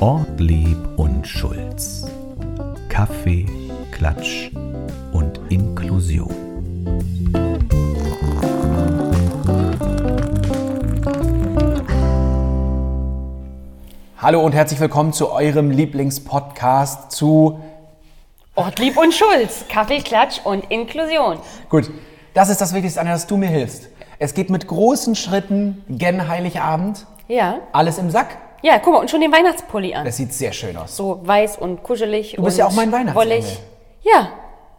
Ortlieb und Schulz. Kaffee, Klatsch und Inklusion. Hallo und herzlich willkommen zu eurem Lieblingspodcast zu. Ortlieb und Schulz, Kaffee, Klatsch und Inklusion. Gut, das ist das Wichtigste, Anja, dass du mir hilfst. Es geht mit großen Schritten gen Heiligabend. Ja. Alles im Sack. Ja, guck mal, und schon den Weihnachtspulli an. Das sieht sehr schön aus. So weiß und kuschelig. Du bist ja auch mein Weihnachtsengel. wollig. Ja.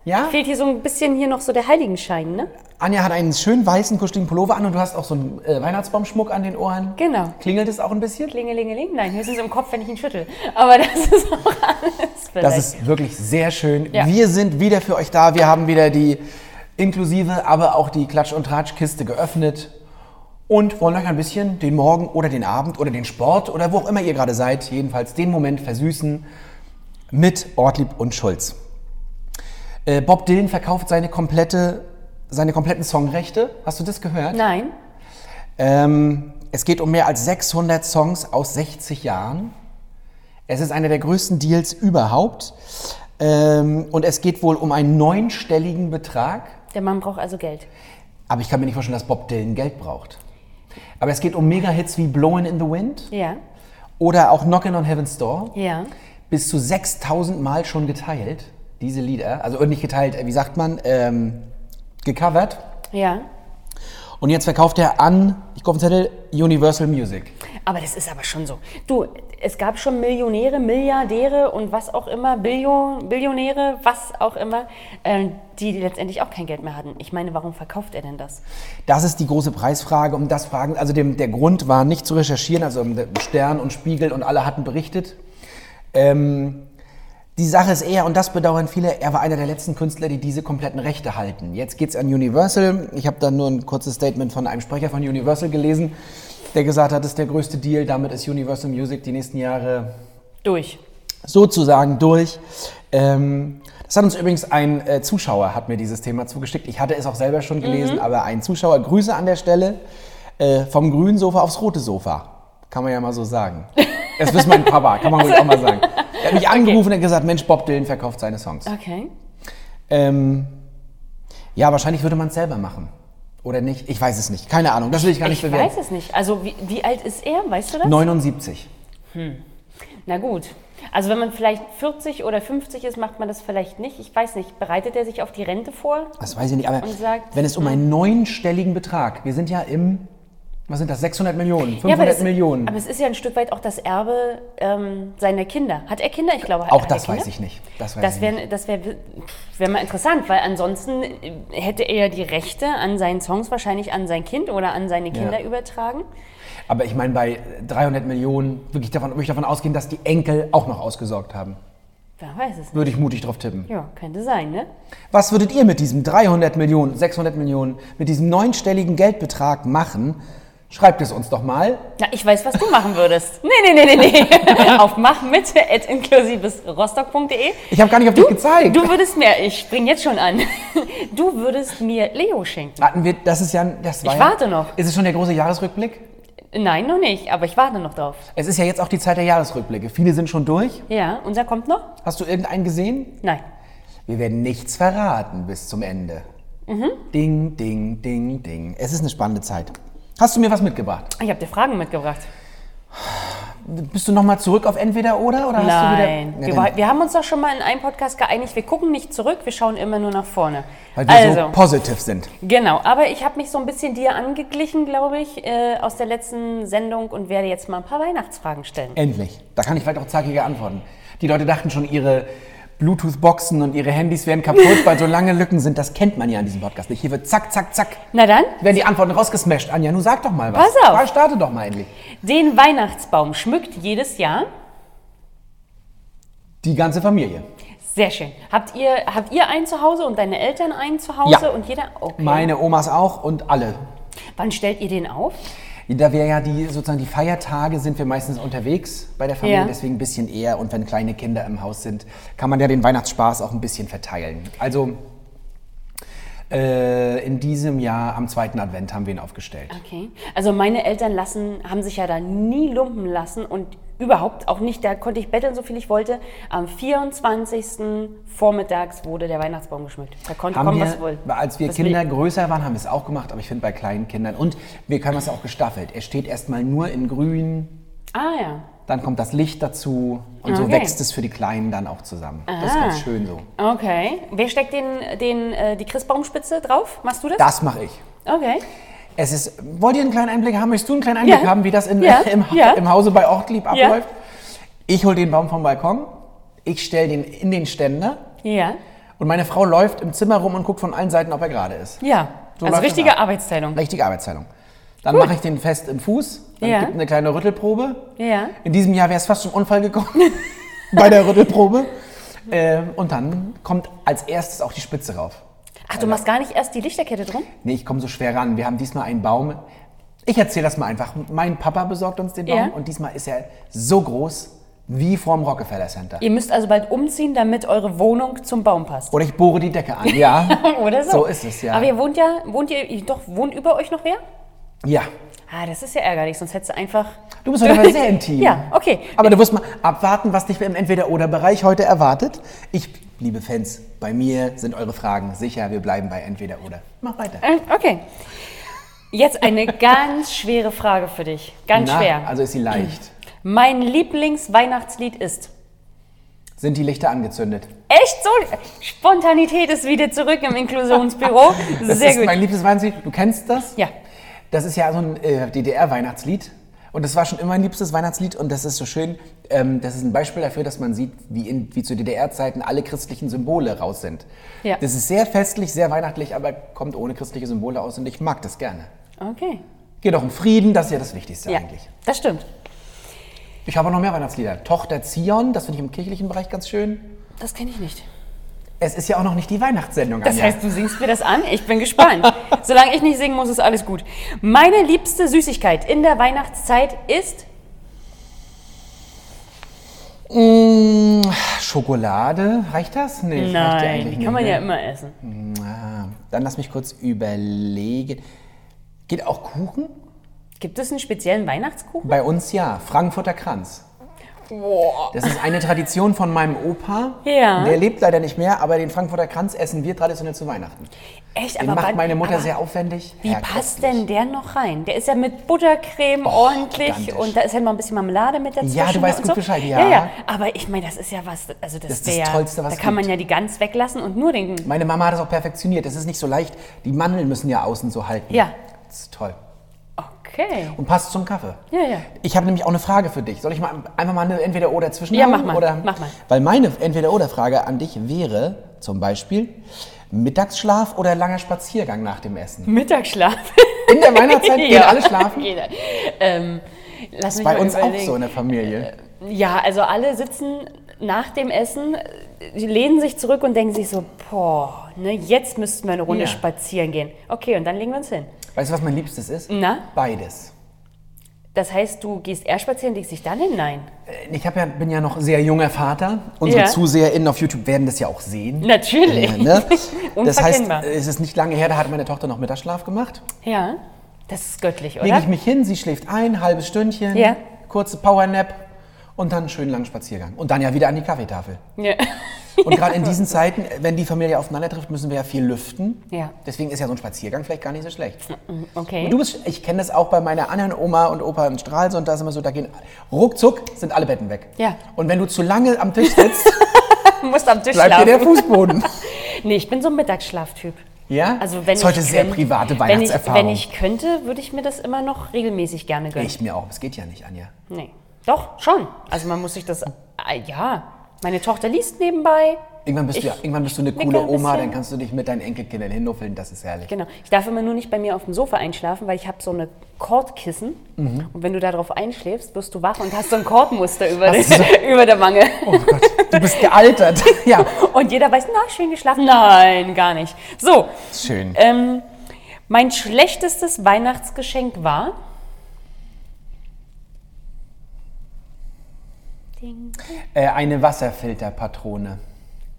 Ja? Fehlt hier so ein bisschen hier noch so der Heiligenschein, ne? Anja hat einen schön weißen, kuscheligen Pullover an und du hast auch so einen äh, Weihnachtsbaumschmuck an den Ohren. Genau. Klingelt es auch ein bisschen? Klingelingeling? Nein, höchstens im Kopf, wenn ich ihn schüttel. Aber das ist auch alles vielleicht. Das ist wirklich sehr schön. Ja. Wir sind wieder für euch da. Wir haben wieder die inklusive, aber auch die Klatsch- und Tratsch-Kiste geöffnet und wollen euch ein bisschen den Morgen oder den Abend oder den Sport oder wo auch immer ihr gerade seid, jedenfalls den Moment versüßen mit Ortlieb und Schulz. Äh, Bob Dylan verkauft seine, komplette, seine kompletten Songrechte. Hast du das gehört? Nein. Ähm, es geht um mehr als 600 Songs aus 60 Jahren. Es ist einer der größten Deals überhaupt. Ähm, und es geht wohl um einen neunstelligen Betrag. Der Mann braucht also Geld. Aber ich kann mir nicht vorstellen, dass Bob Dylan Geld braucht. Aber es geht um Mega-Hits wie Blowin' in the Wind Ja. oder auch Knockin' on Heaven's Door. Ja. Bis zu 6000 Mal schon geteilt, diese Lieder. Also nicht geteilt, äh, wie sagt man, ähm, gecovert. Ja. Und jetzt verkauft er an, ich auf den Zettel, Universal Music. Aber das ist aber schon so. Du, es gab schon Millionäre, Milliardäre und was auch immer, Billion, Billionäre, was auch immer, äh, die letztendlich auch kein Geld mehr hatten. Ich meine, warum verkauft er denn das? Das ist die große Preisfrage. Um das Fragen, also dem, der Grund war nicht zu recherchieren, also Stern und Spiegel und alle hatten berichtet. Ähm, die Sache ist eher, und das bedauern viele, er war einer der letzten Künstler, die diese kompletten Rechte halten. Jetzt geht's an Universal. Ich habe da nur ein kurzes Statement von einem Sprecher von Universal gelesen, der gesagt hat, das ist der größte Deal. Damit ist Universal Music die nächsten Jahre Durch. sozusagen durch. Ähm, das hat uns übrigens ein äh, Zuschauer, hat mir dieses Thema zugeschickt. Ich hatte es auch selber schon gelesen, aber ein Zuschauer, Grüße an der Stelle, äh, vom grünen Sofa aufs rote Sofa. Kann man ja mal so sagen. Das ist mein Papa, kann man ruhig auch mal sagen. Er hat mich angerufen und hat gesagt, Mensch, Bob Dylan verkauft seine Songs. Okay. Ähm, ja, wahrscheinlich würde man es selber machen. Oder nicht? Ich weiß es nicht. Keine Ahnung. Das will ich gar nicht Ich bewerten. weiß es nicht. Also wie, wie alt ist er? Weißt du das? 79. Na gut. Also wenn man vielleicht 40 oder 50 ist, macht man das vielleicht nicht. Ich weiß nicht. Bereitet er sich auf die Rente vor? Das weiß ich nicht, aber sagt, wenn es um einen neunstelligen Betrag, wir sind ja im, was sind das, 600 Millionen, 500 aber, es, Millionen. aber es ist ja ein Stück weit auch das Erbe ähm, seiner Kinder. Hat er Kinder? Ich glaube, Auch hat das er weiß ich nicht. Das weiß Das ich wäre nicht. das wär, wär mal interessant, weil ansonsten äh, hätte er ja die Rechte an seinen Songs wahrscheinlich an sein Kind oder an seine Kinder Ja. übertragen. Aber ich meine, bei 300 Millionen wirklich davon, würde ich davon ausgehen, dass die Enkel auch noch ausgesorgt haben. Wer weiß es nicht. Würde ich mutig drauf tippen. Ja, könnte sein, ne? Was würdet ihr mit diesem 300 Millionen, 600 Millionen, mit diesem neunstelligen Geldbetrag machen? Schreibt es uns doch mal. Na, ich weiß, was du machen würdest. Nee, nee, nee, nee, nee. auf machmitte.inklusivesrostock.de. Ich habe gar nicht auf dich gezeigt. Du würdest mir, ich spring jetzt schon an, du würdest mir Leo schenken. Hatten wir, das ist ja, das war Ich ja, warte noch. Ist es schon der große Jahresrückblick? Nein, noch nicht, aber ich warte noch drauf. Es ist ja jetzt auch die Zeit der Jahresrückblicke. Viele sind schon durch. Ja, unser kommt noch? Hast du irgendeinen gesehen? Nein. Wir werden nichts verraten bis zum Ende. Mhm. Ding, ding, ding, ding. Es ist eine spannende Zeit. Hast du mir was mitgebracht? Ich habe dir Fragen mitgebracht. Bist du nochmal zurück auf entweder oder? oder Nein. wieder, wir, wir haben uns doch schon mal in einem Podcast geeinigt, wir gucken nicht zurück, wir schauen immer nur nach vorne. weil wir also, so positiv sind. genau, aber ich habe mich so ein bisschen dir angeglichen, glaube ich, äh, aus der letzten Sendung und werde jetzt mal ein paar Weihnachtsfragen stellen. Endlich. Da kann ich vielleicht auch zackige antworten. Die Leute dachten schon, ihre Bluetooth-Boxen und ihre Handys werden kaputt, weil so lange Lücken sind. Das kennt man ja an diesem Podcast nicht. Hier wird zack, zack, zack. Na dann, Werden die Antworten rausgesmashed. Anja, nun sag doch mal was. Pass auf. Ja, Starte doch mal endlich. den Weihnachtsbaum schmückt jedes Jahr. Die ganze Familie. Sehr schön. Habt ihr, habt ihr einen zu Hause und deine Eltern einen zu Hause Ja. und jeder? Okay. Meine Omas auch und alle. Wann stellt ihr den auf? Da wir ja die sozusagen die Feiertage sind wir meistens unterwegs bei der Familie, Ja. deswegen ein bisschen eher. Und wenn kleine Kinder im Haus sind, kann man ja den Weihnachtsspaß auch ein bisschen verteilen. Also Äh, in diesem Jahr am zweiten Advent haben wir ihn aufgestellt. Okay. Also meine Eltern lassen, haben sich ja da nie lumpen lassen und überhaupt auch nicht, da konnte ich betteln, so viel ich wollte. Am 24. vormittags wurde der Weihnachtsbaum geschmückt. Da konnte Haben kommen, wir, was wohl. als wir was Kinder größer waren, haben wir es auch gemacht, aber ich finde bei kleinen Kindern. Und wir können es auch gestaffelt. Er steht erstmal nur in grün, Ah ja. dann kommt das Licht dazu und so Okay. wächst es für die Kleinen dann auch zusammen. Das ist Ah. ganz schön so. Okay. Wer steckt den, den, äh, die Christbaumspitze drauf? Machst du das? Das mache ich. Okay. Es ist, wollt ihr einen kleinen Einblick haben? Möchtest du einen kleinen Einblick Ja. haben, wie das in, Ja. im, Ja. im Hause bei Ortlieb Ja. abläuft? Ich hole den Baum vom Balkon, ich stelle den in den Ständer Ja. und meine Frau läuft im Zimmer rum und guckt von allen Seiten, ob er gerade ist. Ja. So also richtige. Arbeitsteilung. Richtige Arbeitsteilung. Dann mache ich den fest im Fuß, dann Ja. gibt eine kleine Rüttelprobe. Ja. In diesem Jahr wäre es fast zum Unfall gekommen bei der Rüttelprobe. Ähm, und dann kommt als erstes auch die Spitze rauf. Ach, du machst gar nicht erst die Lichterkette drum? Nee, ich komme so schwer ran. Wir haben diesmal einen Baum. Ich erzähle das mal einfach. Mein Papa besorgt uns den Baum Ja. und diesmal ist er so groß wie vorm Rockefeller Center. Ihr müsst also bald umziehen, damit eure Wohnung zum Baum passt. Oder ich bohre die Decke an. Ja. Oder so? So ist es, ja. Aber ihr wohnt ja, wohnt ihr, doch, wohnt über euch noch wer? ja. Ah, das ist ja ärgerlich, sonst hättest du einfach... Du bist heute aber sehr intim. Ja, okay. Aber du musst mal abwarten, was dich im Entweder-Oder-Bereich heute erwartet. Ich, liebe Fans, bei mir sind eure Fragen sicher. Wir bleiben bei Entweder-Oder. Mach weiter. Äh, Okay. Jetzt eine ganz schwere Frage für dich. Ganz Na, schwer. Also ist sie leicht. Mein Lieblingsweihnachtslied ist. Sind die Lichter angezündet? Echt so? Spontanität ist wieder zurück im Inklusionsbüro. Das Sehr ist gut. mein liebstes Weihnachtslied. Du kennst das? Ja. Das ist ja so ein äh, DDR-Weihnachtslied. Und das war schon immer mein liebstes Weihnachtslied. Und das ist so schön. Ähm, das ist ein Beispiel dafür, dass man sieht, wie, in, wie zu DDR-Zeiten alle christlichen Symbole raus sind. Ja. Das ist sehr festlich, sehr weihnachtlich, aber kommt ohne christliche Symbole aus. Und ich mag das gerne. Okay. Geht auch um Frieden, das ist ja das Wichtigste Ja, eigentlich. das stimmt. Ich habe noch mehr Weihnachtslieder. Tochter Zion, das finde ich im kirchlichen Bereich ganz schön. Das kenne ich nicht. Es ist ja auch noch nicht die Weihnachtssendung, Das Anja. heißt, du singst mir das an? Ich bin gespannt. Solange ich nicht singen muss, ist alles gut. Meine liebste Süßigkeit in der Weihnachtszeit ist. Mm, Schokolade, reicht das? Nee, Nein, die kann man nicht, ja ne? immer essen. Ah, Dann lass mich kurz überlegen. Geht auch Kuchen? Gibt es einen speziellen Weihnachtskuchen? Bei uns ja. Frankfurter Kranz. Das ist eine Tradition von meinem Opa. Ja. Der lebt leider nicht mehr, aber den Frankfurter Kranz essen wir traditionell zu Weihnachten. Echt, Den aber macht meine Mutter sehr aufwendig. Wie Ja, passt denn der noch rein? Der ist ja mit Buttercreme ordentlich gigantisch. und da ist halt mal ein bisschen Marmelade mit dazwischen. Ja, du weißt gut so. Bescheid, ja. ja. ja. Aber ich meine, das ist ja was, also das, Das ist wär das ja- Tollste, was Da kann man gibt. ja die Gans weglassen und nur den. Meine Mama hat das auch perfektioniert. Es ist nicht so leicht. Die Mandeln müssen ja außen so halten. Ja. Das ist toll. Okay. Und passt zum Kaffee. Ja, ja. Ich habe nämlich auch eine Frage für dich. Soll ich mal einfach mal eine Entweder-Oder zwischen Ja, mach mal, Oder? mach mal. Weil meine Entweder-Oder-Frage an dich wäre zum Beispiel Mittagsschlaf oder langer Spaziergang nach dem Essen. Mittagsschlaf. In der Weihnachtszeit gehen alle schlafen? Jeder. Ähm, lass mich Bei mal uns auch überlegen. so in der Familie. Ja, also alle sitzen nach dem Essen, äh, die lehnen sich zurück und denken sich so, boah, ne, jetzt müssten wir eine Runde Ja. spazieren gehen. Okay, und dann legen wir uns hin. Weißt du, was mein Liebstes ist? Na? Beides. Das heißt, du gehst erst spazieren, legst dich dann hin? Nein. Äh, Ich ja, bin ja noch sehr junger Vater. Unsere Ja. ZuseherInnen auf YouTube werden das ja auch sehen. Natürlich. Ja, ne? Das heißt, Unverkennbar. es ist nicht lange her, da hat meine Tochter noch Mittagsschlaf gemacht. Ja, das ist göttlich, Lege oder? ich mich hin, sie schläft ein, halbes Stündchen, Ja. kurze Powernap und dann einen schönen langen Spaziergang. Und dann ja wieder an die Kaffeetafel. Ja. Und gerade in diesen Zeiten, wenn die Familie aufeinander trifft, müssen wir ja viel lüften. Ja. Deswegen ist ja so ein Spaziergang vielleicht gar nicht so schlecht. Okay. Und du bist, ich kenne das auch bei meiner anderen Oma und Opa in Stralsund, da ist immer so, da gehen ruckzuck sind alle Betten weg. Ja. Und wenn du zu lange am Tisch sitzt, musst am Tisch bleibt dir der schlafen. Fußboden. Nee, ich bin so ein Mittagsschlaftyp. Ja? Also wenn ist heute ich sehr könnt- private wenn ich, Weihnachtserfahrung. wenn ich könnte, würde ich mir das immer noch regelmäßig gerne gönnen. ich mir auch, es geht ja nicht, Anja. Nee. Doch, schon. Also man muss sich das. äh, Ja. Meine Tochter liest nebenbei. Irgendwann bist, du, ja, irgendwann bist du eine coole ein Oma, dann kannst du dich mit deinen Enkelkindern hinnuffeln, das ist herrlich. Genau. Ich darf immer nur nicht bei mir auf dem Sofa einschlafen, weil ich habe so eine Kordkissen. Mhm. Und wenn du darauf einschläfst, wirst du wach und hast so ein Kordmuster über, du so- über der Wange. Oh Gott, du bist gealtert. ja, Und jeder weiß, na, schön geschlafen. Nein, gar nicht. So, schön. ähm, mein schlechtestes Weihnachtsgeschenk war. Ding. Äh, eine Wasserfilterpatrone.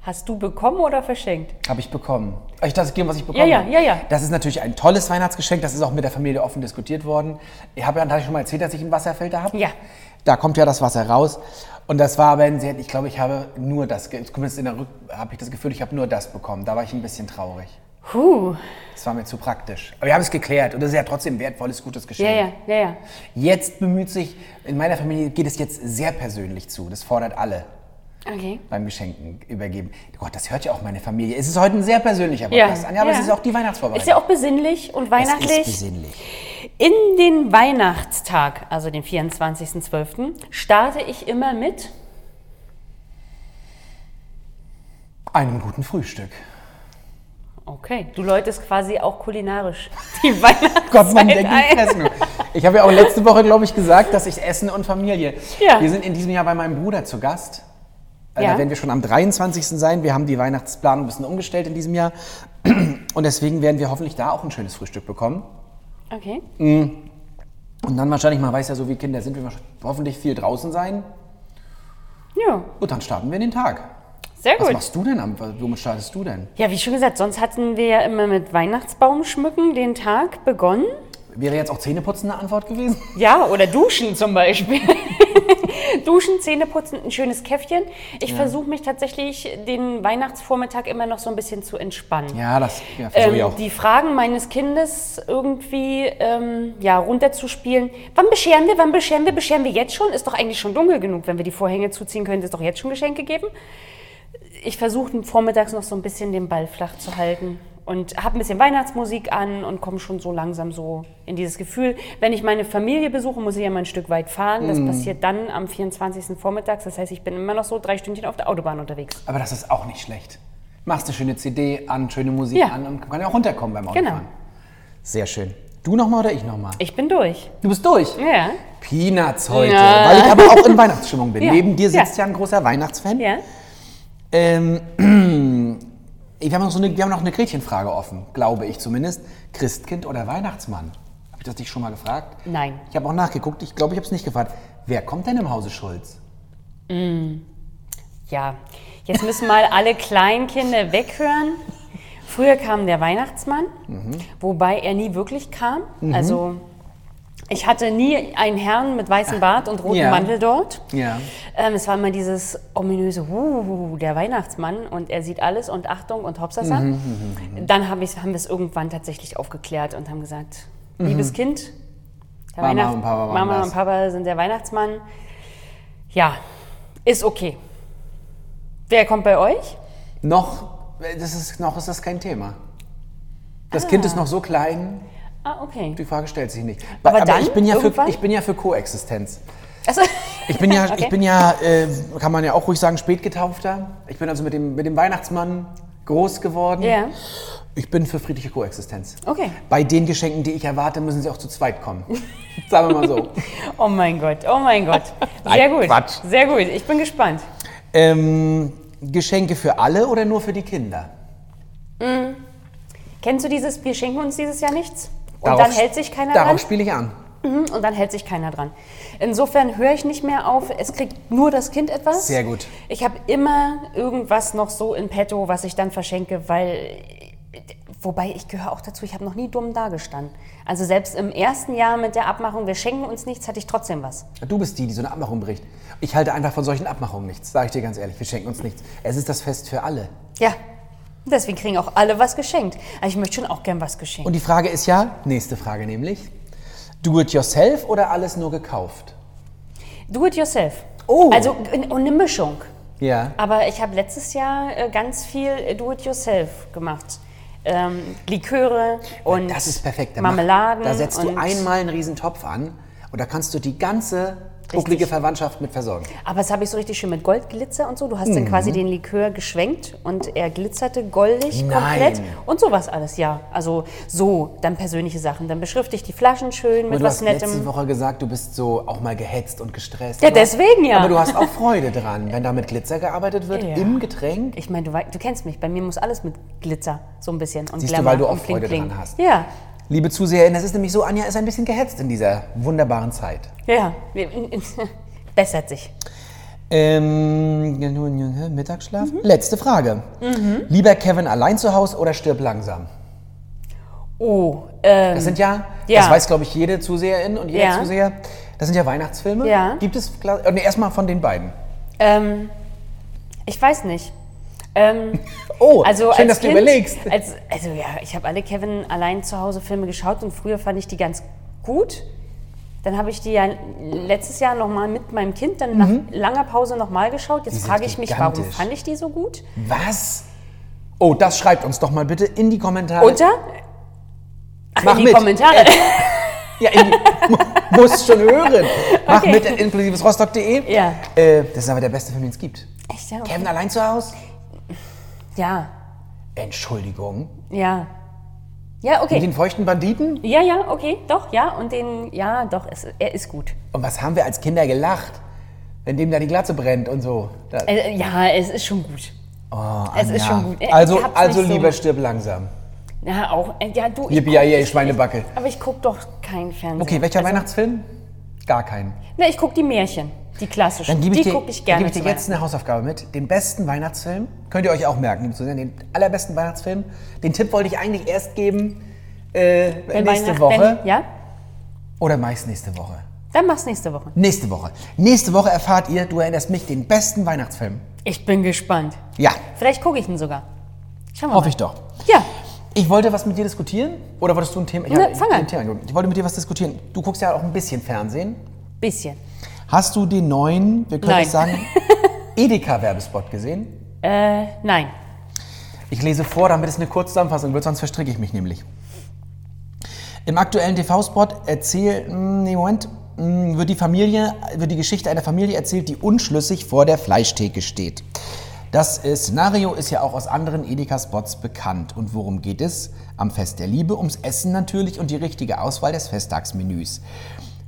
Hast du bekommen oder verschenkt? Habe ich bekommen. Ich das geben, was ich bekommen ja, habe. ja, ja. Das ist natürlich ein tolles Weihnachtsgeschenk. Das ist auch mit der Familie offen diskutiert worden. Ich habe ja schon mal erzählt, dass ich einen Wasserfilter habe. Ja. Da kommt ja das Wasser raus. Und das war aber ein sehr, ich glaube, ich habe nur das, zumindest in der Rück, habe ich das Gefühl, ich habe nur das bekommen. Da war ich ein bisschen traurig. Puh. Das war mir zu praktisch. Aber wir haben es geklärt. Und das ist ja trotzdem ein wertvolles, gutes Geschenk. Ja, ja, ja, ja. Jetzt bemüht sich, in meiner Familie geht es jetzt sehr persönlich zu. Das fordert alle Okay. beim Geschenken übergeben. Gott, das hört ja auch meine Familie. Es ist heute ein sehr persönlicher Ja, Podcast, Anja, aber ja. es ist auch die Weihnachtsvorbereitung. Ist ja auch besinnlich und Es weihnachtlich. ist besinnlich. In den Weihnachtstag, also den 24.12., starte ich immer mit. Einem guten Frühstück. Okay, du läutest quasi auch kulinarisch die Weihnachtszeit Gott, man denkt ein. nicht fressen. Ich habe ja auch letzte Woche, glaube ich, gesagt, dass ich Essen und Familie. Ja. Wir sind in diesem Jahr bei meinem Bruder zu Gast. Äh, Ja. Da werden wir schon am 23. sein. Wir haben die Weihnachtsplanung ein bisschen umgestellt in diesem Jahr. Und deswegen werden wir hoffentlich da auch ein schönes Frühstück bekommen. Okay. Und dann wahrscheinlich, man weiß ja so, wie Kinder sind, wir hoffentlich viel draußen sein. Ja, Und dann starten wir in den Tag. Sehr Was gut. machst du denn? am- Womit startest du denn? Ja, wie schon gesagt, sonst hatten wir ja immer mit Weihnachtsbaum schmücken den Tag begonnen. Wäre jetzt auch Zähneputzen eine Antwort gewesen? Ja, oder duschen zum Beispiel. duschen, Zähne putzen, ein schönes Käffchen. Ich versuche mich tatsächlich den Weihnachtsvormittag immer noch so ein bisschen zu entspannen. Ja, das ja, versuche ich Ähm, auch. die Fragen meines Kindes irgendwie ähm, ja, runterzuspielen. Wann bescheren wir? Wann bescheren wir? Bescheren wir jetzt schon? Ist doch eigentlich schon dunkel genug. Wenn wir die Vorhänge zuziehen, könnte es doch jetzt schon Geschenke geben. Ich versuche vormittags noch so ein bisschen den Ball flach zu halten und habe ein bisschen Weihnachtsmusik an und komme schon so langsam so in dieses Gefühl. Wenn ich meine Familie besuche, muss ich ja mal ein Stück weit fahren. Das passiert dann am 24. vormittags. Das heißt, ich bin immer noch so drei Stündchen auf der Autobahn unterwegs. Aber das ist auch nicht schlecht. Machst eine schöne CD an, schöne Musik Ja. an und kann ja auch runterkommen beim Genau. Autofahren. Sehr schön. Du nochmal oder ich nochmal? Ich bin durch. Du bist durch. Ja. Peanuts heute, Ja. weil ich aber auch in Weihnachtsstimmung bin. Ja. Neben dir sitzt Ja. ja, ein großer Weihnachtsfan. Ja. Ähm, wir, haben noch so eine, wir haben noch eine Gretchenfrage offen, glaube ich zumindest. Christkind oder Weihnachtsmann? Habe ich das dich schon mal gefragt? Nein. Ich habe auch nachgeguckt, ich glaube, ich habe es nicht gefragt. Wer kommt denn im Hause Schulz? Ja, jetzt müssen mal alle Kleinkinder weghören. Früher kam der Weihnachtsmann, wobei er nie wirklich kam. Also ich hatte nie einen Herrn mit weißem Bart und rotem Ja. Mantel dort. Ja. Ähm, es war immer dieses ominöse, uh, der Weihnachtsmann und er sieht alles und Achtung und Hopsasa. Mhm, Dann hab ich's, haben wir es irgendwann tatsächlich aufgeklärt und haben gesagt, liebes Kind, der Mhm. Mama und Papa Mama und Papa sind der Weihnachtsmann. Ja, ist okay. Wer kommt bei euch? Noch, das ist, noch ist das kein Thema. Das Kind ist noch so klein, Ah, okay. die Frage stellt sich nicht. Aber dann ich bin ja für, ich bin ja für Koexistenz. Also, Ich bin ja, Okay. ich bin ja äh, kann man ja auch ruhig sagen, spätgetaufter. Ich bin also mit dem, mit dem Weihnachtsmann groß geworden. Ja. Ich bin für friedliche Koexistenz. Okay. Bei den Geschenken, die ich erwarte, müssen sie auch zu zweit kommen. Sagen wir mal so. oh mein Gott, oh mein Gott. Sehr gut. Quatsch. Sehr gut, ich bin gespannt. ähm, Geschenke für alle oder nur für die Kinder? Kennst du dieses, wir schenken uns dieses Jahr nichts? Und Darauf- dann hält sich keiner Darauf dran? spiele ich an. Mhm, Und dann hält sich keiner dran. Insofern höre ich nicht mehr auf, es kriegt nur das Kind etwas. Sehr gut. Ich habe immer irgendwas noch so in petto, was ich dann verschenke, weil. Wobei ich gehöre auch dazu, ich habe noch nie dumm dagestanden. Also selbst im ersten Jahr mit der Abmachung, wir schenken uns nichts, hatte ich trotzdem was. Du bist die, die so eine Abmachung bricht. Ich halte einfach von solchen Abmachungen nichts, sage ich dir ganz ehrlich. Wir schenken uns nichts. Es ist das Fest für alle. Ja, deswegen kriegen auch alle was geschenkt. Aber ich möchte schon auch gern was geschenkt. Und die Frage ist ja, nächste Frage nämlich, do it yourself oder alles nur gekauft? Do it yourself. Oh. Also und eine Mischung. Ja. Aber ich habe letztes Jahr äh, ganz viel äh, Do-it-yourself gemacht. Ähm, Liköre und Das ist perfekt. Da mach- Marmeladen. Da setzt du einmal einen riesen Topf an und da kannst du die ganze bucklige Verwandtschaft mit versorgen. Aber das habe ich so richtig schön mit Goldglitzer und so. Du hast Mhm. dann quasi den Likör geschwenkt und er glitzerte goldig Nein. komplett. Und sowas alles, ja. Also so, dann persönliche Sachen. Dann beschrifte ich die Flaschen schön mit du was hast letzte Nettem. Woche gesagt, du bist so auch mal gehetzt und gestresst. Ja, Aber- deswegen ja. Aber du hast auch Freude dran, wenn da mit Glitzer gearbeitet wird Ja. im Getränk. Ich meine, du, du kennst mich. Bei mir muss alles mit Glitzer so ein bisschen und Siehst du, Glamour weil du auch Freude Bling. dran hast. Ja, Liebe ZuseherInnen, es ist nämlich so, Anja ist ein bisschen gehetzt in dieser wunderbaren Zeit. ja. Bessert sich. Ähm, Mittagsschlaf. Letzte Frage. Lieber Kevin allein zu Hause oder stirb langsam? Oh, ähm, Das sind ja, Ja. das weiß glaube ich jede Zuseherin und jeder Ja. Zuseher, das sind ja Weihnachtsfilme. Ja. Gibt es, äh, nee, erstmal von den beiden. ähm, ich weiß nicht. Ähm, Oh, also schön, als dass du kind, überlegst. Als, also ja, ich habe alle Kevin allein zu Hause Filme geschaut und früher fand ich die ganz gut. Dann habe ich die ja letztes Jahr nochmal mit meinem Kind dann nach langer Pause nochmal geschaut. Jetzt Mhm. frage ich mich, warum fand ich die so gut? Was? Oh, das schreibt uns doch mal bitte in die Kommentare. Unter? Ach, Mach in die mit. Kommentare. Ja, in die, mu- musst schon hören. Mach Okay. mit inklusivesrostock.de. Ja. Äh, das ist aber der beste Film, den es gibt. Echt, ja? Okay. Kevin allein zu Hause? Ja, Entschuldigung. ja. Ja, Mit okay. den feuchten Banditen? Ja, ja, okay, doch, ja. Und den, ja, doch, es, er ist gut. Und was haben wir als Kinder gelacht, wenn dem da die Glatze brennt und so. Äh, ja, es ist schon gut. oh, es ist schon gut. Also, also nicht so- lieber stirb langsam. Ja, auch. äh, Ja, du. ich guck- ich- Schweinebacke. Aber ich gucke doch keinen Fernsehen. Okay, welcher also, Weihnachtsfilm? Gar keinen. Ne, ich gucke die Märchen, die klassischen. Dann gebe ich die dir, gucke ich dann gerne. gebe ich dir jetzt eine Hausaufgabe mit. Den besten Weihnachtsfilm, könnt ihr euch auch merken, den allerbesten Weihnachtsfilm. Den Tipp wollte ich eigentlich erst geben äh, nächste Woche. Wenn, ja, Oder meist nächste Woche. dann mach's nächste Woche. Nächste Woche. Nächste Woche erfahrt ihr, du erinnerst mich, den besten Weihnachtsfilm. Ich bin gespannt. Ja, Vielleicht gucke ich ihn sogar. Schauen wir hoffe mal. ich doch. Ja, Ich wollte was mit dir diskutieren. Oder wolltest du ein Thema? Ich- fang ein an. Thema. Ich wollte mit dir was diskutieren. Du guckst ja auch ein bisschen Fernsehen. bisschen. Hast du den neuen, wir können Nein. es sagen, Edeka-Werbespot gesehen? Äh, nein. Ich lese vor, damit es eine Kurzzusammenfassung wird, sonst verstricke ich mich nämlich. Im aktuellen TV-Spot erzählt, mh, nee, Moment, mh, wird die Familie, wird die Geschichte einer Familie erzählt, die unschlüssig vor der Fleischtheke steht. Das Szenario ist ja auch aus anderen Edeka-Spots bekannt. Und worum geht es? Am Fest der Liebe, ums Essen natürlich und die richtige Auswahl des Festtagsmenüs.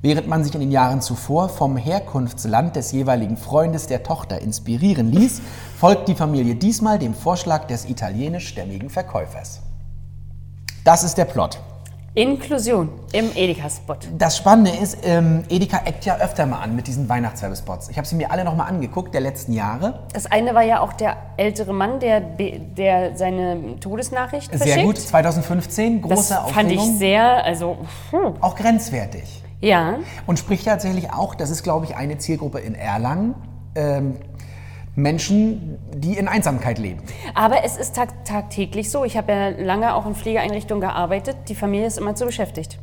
Während man sich in den Jahren zuvor vom Herkunftsland des jeweiligen Freundes der Tochter inspirieren ließ, folgt die Familie diesmal dem Vorschlag des italienischstämmigen Verkäufers. Das ist der Plot. Inklusion im Edeka-Spot. Das Spannende ist, ähm, Edeka eckt ja öfter mal an mit diesen Weihnachtswerbespots. Ich habe sie mir alle nochmal angeguckt, der letzten Jahre. Das eine war ja auch der ältere Mann, der, der seine Todesnachricht Sehr verschickt. gut, 2015, große Das fand Aufregung. ich sehr, also, puh. auch grenzwertig. Ja. Und spricht tatsächlich auch, das ist glaube ich eine Zielgruppe in Erlangen, ähm, Menschen, die in Einsamkeit leben. Aber es ist tag tagtäglich so. Ich habe ja lange auch in Pflegeeinrichtungen gearbeitet. Die Familie ist immer zu beschäftigt.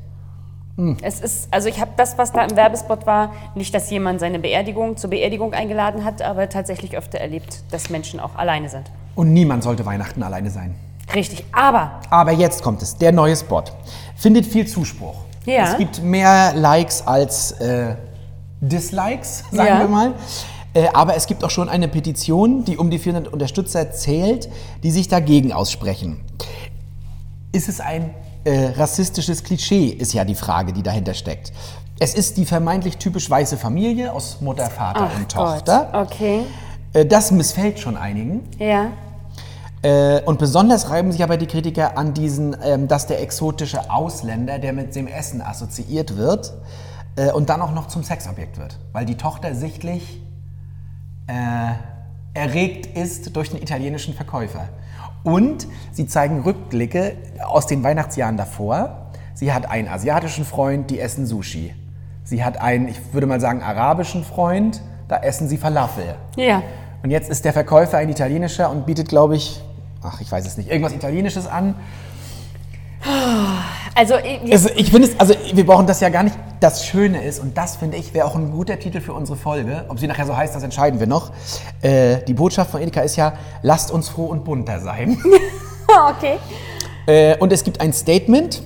Hm. Es ist, also ich habe das, was da im Werbespot war, nicht, dass jemand seine Beerdigung zur Beerdigung eingeladen hat, aber tatsächlich öfter erlebt, dass Menschen auch alleine sind. Und niemand sollte Weihnachten alleine sein. Richtig. Aber Aber jetzt kommt es, der neue Spot. Findet viel Zuspruch. Ja. Es gibt mehr Likes als äh, Dislikes, sagen Ja. wir mal. Äh, aber es gibt auch schon eine Petition, die um die 400 Unterstützer zählt, die sich dagegen aussprechen. Ist es ein äh, rassistisches Klischee, ist ja die Frage, die dahinter steckt. Es ist die vermeintlich typisch weiße Familie aus Mutter, Vater Ach und Gott. Tochter. Okay. Äh, das missfällt schon einigen. Ja. Äh, und besonders reiben sich aber die Kritiker an diesen, ähm, dass der exotische Ausländer, der mit dem Essen assoziiert wird äh, und dann auch noch zum Sexobjekt wird. Weil die Tochter sichtlich äh, erregt ist durch den italienischen Verkäufer. Und sie zeigen Rückblicke aus den Weihnachtsjahren davor. Sie hat einen asiatischen Freund, die essen Sushi. Sie hat einen, ich würde mal sagen, arabischen Freund, da essen sie Falafel. Ja. Und jetzt ist der Verkäufer ein italienischer und bietet, glaube ich, ach, ich weiß es nicht, irgendwas Italienisches an. Also, ich- Also ich finde es, also wir brauchen das ja gar nicht. Das Schöne ist, und das finde ich, wäre auch ein guter Titel für unsere Folge. Ob sie nachher so heißt, das entscheiden wir noch. Äh, die Botschaft von Edeka ist ja, lasst uns froh und bunter sein. okay. äh, und es gibt ein Statement.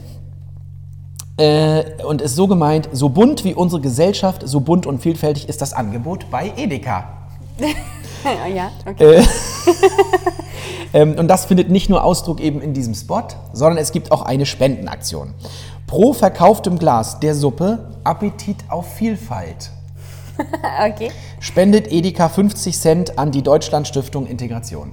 Äh, und ist so gemeint, so bunt wie unsere Gesellschaft, so bunt und vielfältig ist das Angebot bei Edeka. Ja, okay. Ähm, und das findet nicht nur Ausdruck eben in diesem Spot, sondern es gibt auch eine Spendenaktion. Pro verkauftem Glas der Suppe Appetit auf Vielfalt okay. spendet Edeka 50 Cent an die Deutschlandstiftung Integration.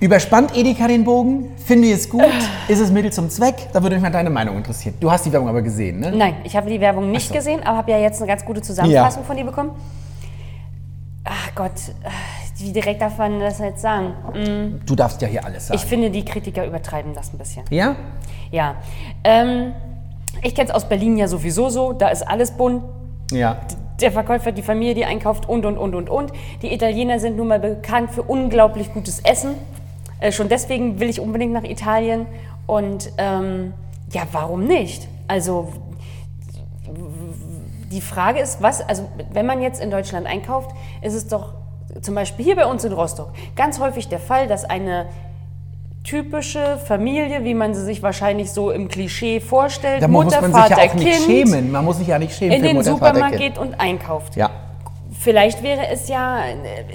Überspannt Edeka den Bogen? Finde ich es gut? Ist es Mittel zum Zweck? Da würde mich mal deine Meinung interessieren. Du hast die Werbung aber gesehen, ne? Nein, ich habe die Werbung nicht Ach so. gesehen, aber habe ja jetzt eine ganz gute Zusammenfassung von dir bekommen. Gott, wie direkt darf man das jetzt sagen? Mm, Du darfst ja hier alles sagen. Ich finde, die Kritiker übertreiben das ein bisschen. ja? Ja. Ähm, ich kenne es aus Berlin ja sowieso so, da ist alles bunt. Ja. Der Verkäufer, die Familie, die einkauft und, und, und, und, und. Die Italiener sind nun mal bekannt für unglaublich gutes Essen. Äh, schon deswegen will ich unbedingt nach Italien. Und ähm, ja, warum nicht? Also die Frage ist, was, also wenn man jetzt in Deutschland einkauft, ist es doch zum Beispiel hier bei uns in Rostock ganz häufig der Fall, dass eine typische Familie, wie man sie sich wahrscheinlich so im Klischee vorstellt, Da Mutter, Vater, sich ja Kind, schämen. Man muss sich ja nicht schämen in den Mutter, Supermarkt geht und einkauft. Ja. Vielleicht wäre es ja,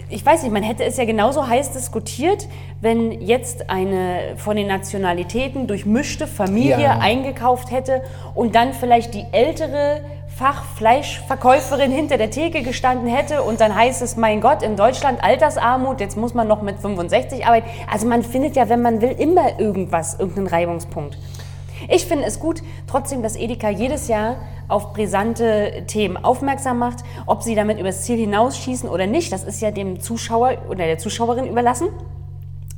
ich weiß nicht, man hätte es ja genauso heiß diskutiert, wenn jetzt eine von den Nationalitäten durchmischte Familie Ja. eingekauft hätte und dann vielleicht die ältere Fachfleischverkäuferin hinter der Theke gestanden hätte und dann heißt es, mein Gott, in Deutschland Altersarmut, jetzt muss man noch mit 65 arbeiten. Also man findet ja, wenn man will, immer irgendwas, irgendeinen Reibungspunkt. Ich finde es gut, trotzdem, dass Edeka jedes Jahr auf brisante Themen aufmerksam macht. Ob sie damit übers Ziel hinausschießen oder nicht, das ist ja dem Zuschauer oder der Zuschauerin überlassen.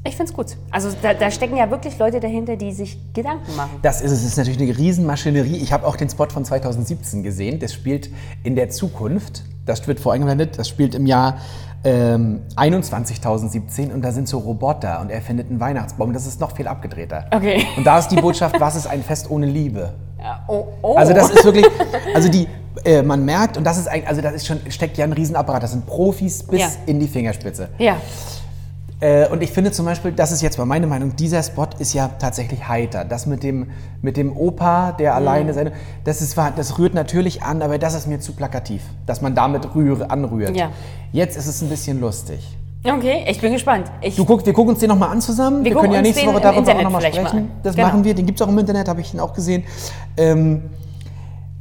Ich finde es gut. Also da, da stecken ja wirklich Leute dahinter, die sich Gedanken machen. Das ist es. Es ist natürlich eine Riesenmaschinerie. Ich habe auch den Spot von 2017 gesehen. Das spielt in der Zukunft. Das wird voreingeblendet. Das spielt im Jahr ähm, 21.017 und da sind so Roboter und er findet einen Weihnachtsbaum. Das ist noch viel abgedrehter. Okay. Und da ist die Botschaft, was ist ein Fest ohne Liebe? Ja, oh, oh. Also das ist wirklich, also die, äh, man merkt und das ist ein, also das ist schon steckt ja ein Riesenapparat. Das sind Profis bis Ja. in die Fingerspitze. ja, Äh, und ich finde zum Beispiel, das ist jetzt mal meine Meinung, dieser Spot ist ja tatsächlich heiter. Das mit dem, mit dem Opa, der Mhm. alleine seine, das, ist, das rührt natürlich an, aber das ist mir zu plakativ, dass man damit rühre, anrührt. Ja. Jetzt ist es ein bisschen lustig. okay, ich bin gespannt. Ich, Du guck, wir gucken uns den nochmal an zusammen. Wir, gucken können ja nächste Woche darüber auch nochmal mal sprechen. an. Das Genau. machen wir, den gibt es auch im Internet, habe ich ihn auch gesehen. Ähm,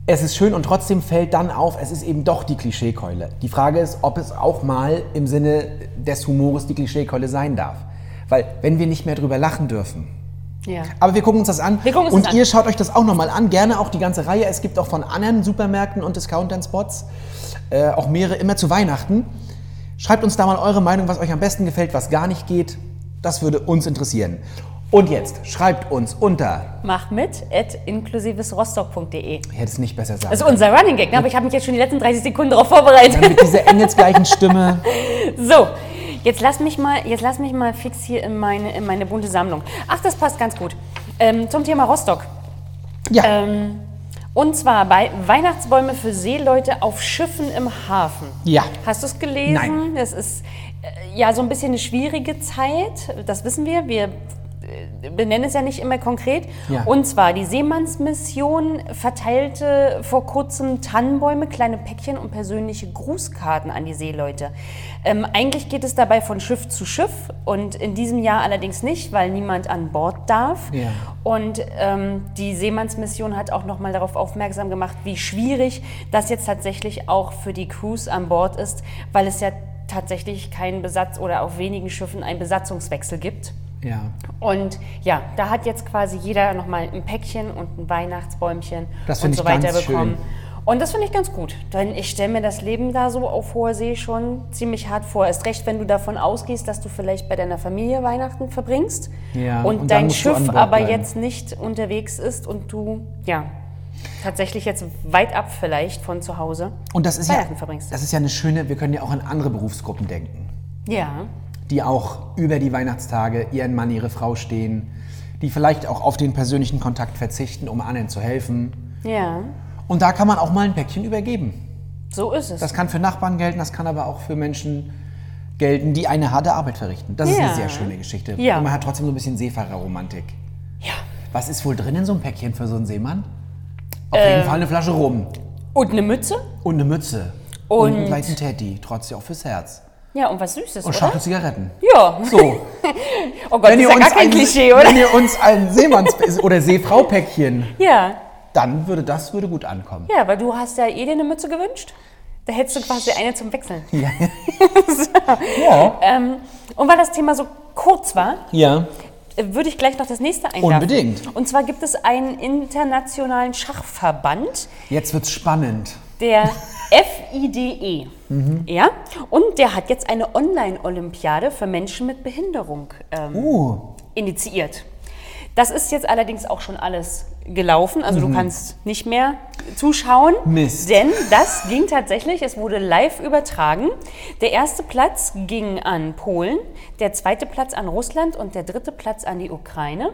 es ist schön und trotzdem fällt dann auf, es ist eben doch die Klischeekeule. Die Frage ist, ob es auch mal im Sinne des Humores die Klischeekeule sein darf. Weil wenn wir nicht mehr drüber lachen dürfen. ja. Aber wir gucken uns das an. Wir gucken uns und das an. ihr schaut euch das auch nochmal an. Gerne auch die ganze Reihe. Es gibt auch von anderen Supermärkten und Discountern Spots. Äh, auch mehrere immer zu Weihnachten. Schreibt uns da mal eure Meinung, was euch am besten gefällt, was gar nicht geht. Das würde uns interessieren. Und jetzt schreibt uns unter. Mach mit at inklusivesrostock.de. Ich hätte es nicht besser sagen Das ist unser Running Gag, ne? aber ich habe mich jetzt schon die letzten 30 Sekunden darauf vorbereitet. können. Mit dieser engelsgleichen Stimme. So, jetzt lass mich mal, jetzt lass mich mal fix hier in meine, in meine bunte Sammlung. Ach, das passt ganz gut. Ähm, zum Thema Rostock. Ja, Ähm, und zwar bei Weihnachtsbäume für Seeleute auf Schiffen im Hafen. Ja. Hast du es gelesen? Nein. Das ist äh, ja so ein bisschen eine schwierige Zeit. Das wissen wir. Wir benennen es ja nicht immer konkret. Ja. Und zwar die Seemannsmission verteilte vor kurzem Tannenbäume, kleine Päckchen und persönliche Grußkarten an die Seeleute. Ähm, eigentlich geht es dabei von Schiff zu Schiff und in diesem Jahr allerdings nicht, weil niemand an Bord darf. Ja. Und ähm, die Seemannsmission hat auch nochmal darauf aufmerksam gemacht, wie schwierig das jetzt tatsächlich auch für die Crews an Bord ist, weil es ja tatsächlich keinen Besatz oder auf wenigen Schiffen einen Besatzungswechsel gibt. Ja. Und ja, da hat jetzt quasi jeder nochmal ein Päckchen und ein Weihnachtsbäumchen Das und so ich ganz weiter bekommen. schön. Und das finde ich ganz gut, denn ich stelle mir das Leben da so auf hoher See schon ziemlich hart vor. Erst recht, wenn du davon ausgehst, dass du vielleicht bei deiner Familie Weihnachten verbringst Ja, und, und dein Schiff aber bleiben. jetzt nicht unterwegs ist und du, ja, tatsächlich jetzt weit ab vielleicht von zu Hause Und das ist ja, Weihnachten verbringst. das ist ja eine schöne, wir können ja auch an andere Berufsgruppen denken. Ja, die auch über die Weihnachtstage ihren Mann, ihre Frau stehen, die vielleicht auch auf den persönlichen Kontakt verzichten, um anderen zu helfen. ja, Und da kann man auch mal ein Päckchen übergeben. so ist es. Das kann für Nachbarn gelten, das kann aber auch für Menschen gelten, die eine harte Arbeit verrichten. Das ist Ja. eine sehr schöne Geschichte. Ja. Und man hat trotzdem so ein bisschen Seefahrerromantik. ja. Was ist wohl drin in so einem Päckchen für so einen Seemann? Auf Ähm. jeden Fall eine Flasche Rum Und eine Mütze? und eine Mütze. Und, Und- einen leichten Teddy, trotzdem auch fürs Herz. Ja, und was Süßes, Und oder? Schachtel Zigaretten. Ja. So. Oh Gott, das ist ja gar kein ein, Klischee, oder? Wenn ihr uns ein Seemanns- oder Seefrau-Päckchen, Ja. dann würde das würde gut ankommen. Ja, weil du hast ja eh dir eine Mütze gewünscht. Da hättest du quasi eine zum Wechseln. Ja. ja. Ähm, und weil das Thema so kurz war, ja. würde ich gleich noch das nächste einwerfen. Unbedingt. Und zwar gibt es einen internationalen Schachverband, Jetzt wird's spannend. der FIDE. Ja? Und der hat jetzt eine Online-Olympiade für Menschen mit Behinderung ähm, Uh, initiiert. Das ist jetzt allerdings auch schon alles gelaufen, also du kannst nicht mehr zuschauen. Mist. Denn das ging tatsächlich, es wurde live übertragen. Der erste Platz ging an Polen, der zweite Platz an Russland und der dritte Platz an die Ukraine.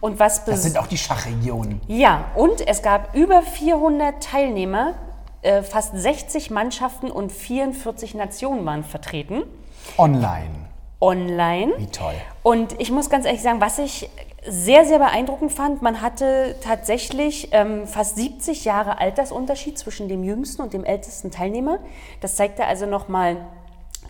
Und was das sind auch die Schachregionen. ja, und es gab über 400 Teilnehmer, äh, fast 60 Mannschaften und 44 Nationen waren vertreten, Online. online. Wie toll. Und ich muss ganz ehrlich sagen, was ich sehr, sehr beeindruckend fand, man hatte tatsächlich ähm, fast 70 Jahre Altersunterschied zwischen dem jüngsten und dem ältesten Teilnehmer. Das zeigte also nochmal,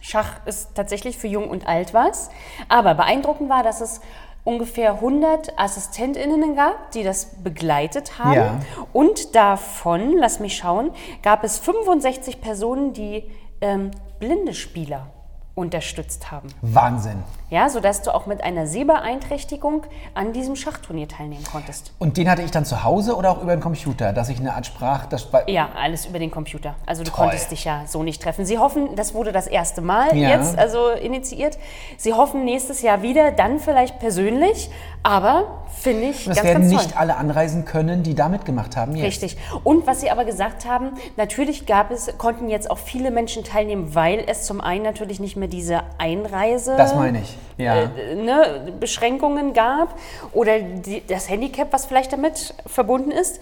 Schach ist tatsächlich für jung und alt was. Aber beeindruckend war, dass es ungefähr 100 AssistentInnen gab, die das begleitet haben. Ja. Und davon, lass mich schauen, gab es 65 Personen, die ähm, blinde Spieler unterstützt haben. Wahnsinn. Ja, sodass du auch mit einer Sehbeeinträchtigung an diesem Schachturnier teilnehmen konntest. Und den hatte ich dann zu Hause oder auch über den Computer, dass ich eine Art Sprach... Das Ja, alles über den Computer. Also du Toll. konntest dich ja so nicht treffen. Sie hoffen, das wurde das erste Mal Ja. jetzt also initiiert. Sie hoffen nächstes Jahr wieder, dann vielleicht persönlich, aber finde ich es ganz, werden ganz toll. nicht alle anreisen können, die da mitgemacht haben. Jetzt. Richtig. Und was Sie aber gesagt haben, natürlich gab es, konnten jetzt auch viele Menschen teilnehmen, weil es zum einen natürlich nicht mehr diese Einreise Das meine ich. Ja. äh, ne, Beschränkungen gab oder die, das Handicap, was vielleicht damit verbunden ist.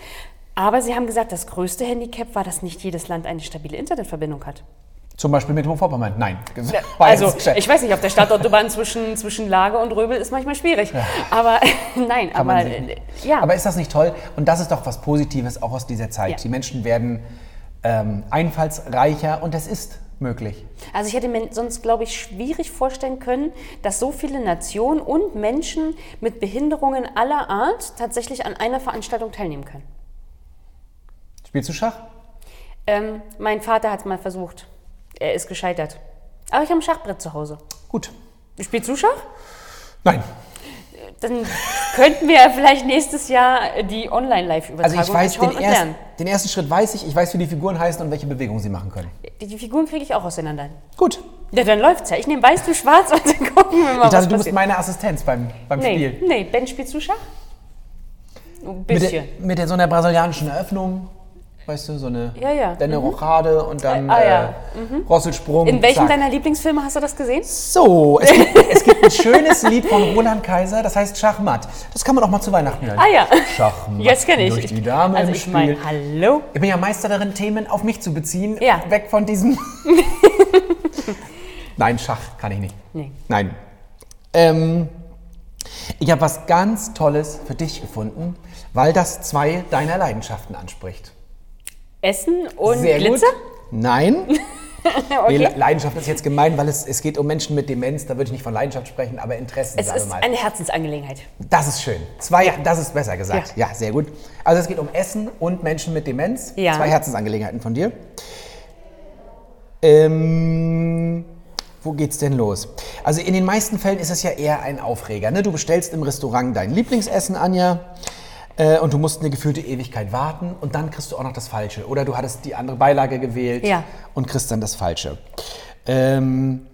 Aber Sie haben gesagt, das größte Handicap war, dass nicht jedes Land eine stabile Internetverbindung hat. Zum Beispiel Mecklenburg-Vorpommern. Nein. War Also, ich weiß nicht, auf der Stadtautobahn zwischen, zwischen Lage und Röbel ist manchmal schwierig. Aber nein, Kann aber äh, ja. Aber ist das nicht toll? Und das ist doch was Positives auch aus dieser Zeit. Ja. Die Menschen werden ähm, einfallsreicher und es ist möglich. Also ich hätte mir sonst, glaube ich, schwierig vorstellen können, dass so viele Nationen und Menschen mit Behinderungen aller Art tatsächlich an einer Veranstaltung teilnehmen können. Spielst du Schach? Ähm, mein Vater hat es mal versucht. Er ist gescheitert. Aber ich habe ein Schachbrett zu Hause. Gut. Spielst du Schach? Nein. Dann könnten wir vielleicht nächstes Jahr die Online-Live-Übertragung Also ich weiß, den, erst, den ersten Schritt weiß ich. Ich weiß, wie die Figuren heißen und welche Bewegungen sie machen können. Die, die Figuren kriege ich auch auseinander. Gut. Ja, dann läuft's ja. Ich nehme weiß, du schwarz und dann gucken wir mal, Ich was dachte, du bist passiert. meine Assistenz beim, beim nee, Spiel. nee, Ben, spielst du Schach? Ein Mit, der, bisschen. mit der, so einer brasilianischen Eröffnung. Weißt du, so eine Ja, ja. Denne Rochade und dann ah, ja. äh, Rosselsprung. In welchem zack. deiner Lieblingsfilme hast du das gesehen? So, es gibt, es gibt ein schönes Lied von Roland Kaiser, das heißt Schachmatt. Das kann man auch mal zu Weihnachten hören. Ah ja. Schachmatt. Jetzt kenne ich. Durch die Dame also im ich Spiel. meine, hallo. Ich bin ja Meister darin, Themen auf mich zu beziehen. Ja. Weg von diesem. Nein, Schach kann ich nicht. Nee. Nein. Ähm, ich habe was ganz Tolles für dich gefunden, weil das zwei deiner Leidenschaften anspricht. Essen und Sehr Glitzer? gut. Nein. Nee, Okay. Le- Leidenschaft ist jetzt gemein, weil es, es geht um Menschen mit Demenz. Da würde ich nicht von Leidenschaft sprechen, aber Interessen, Es ist mal. eine Herzensangelegenheit. Das ist schön. Zwei, das ist besser gesagt. Ja. Ja. sehr gut. Also es geht um Essen und Menschen mit Demenz. Ja. Zwei Herzensangelegenheiten von dir. Ähm, wo geht's denn los? Also in den meisten Fällen ist es ja eher ein Aufreger. Ne? Du bestellst im Restaurant dein Lieblingsessen, Anja. Äh, und du musst eine gefühlte Ewigkeit warten und dann kriegst du auch noch das Falsche. Oder du hattest die andere Beilage gewählt Ja. und kriegst dann das Falsche. Ähm,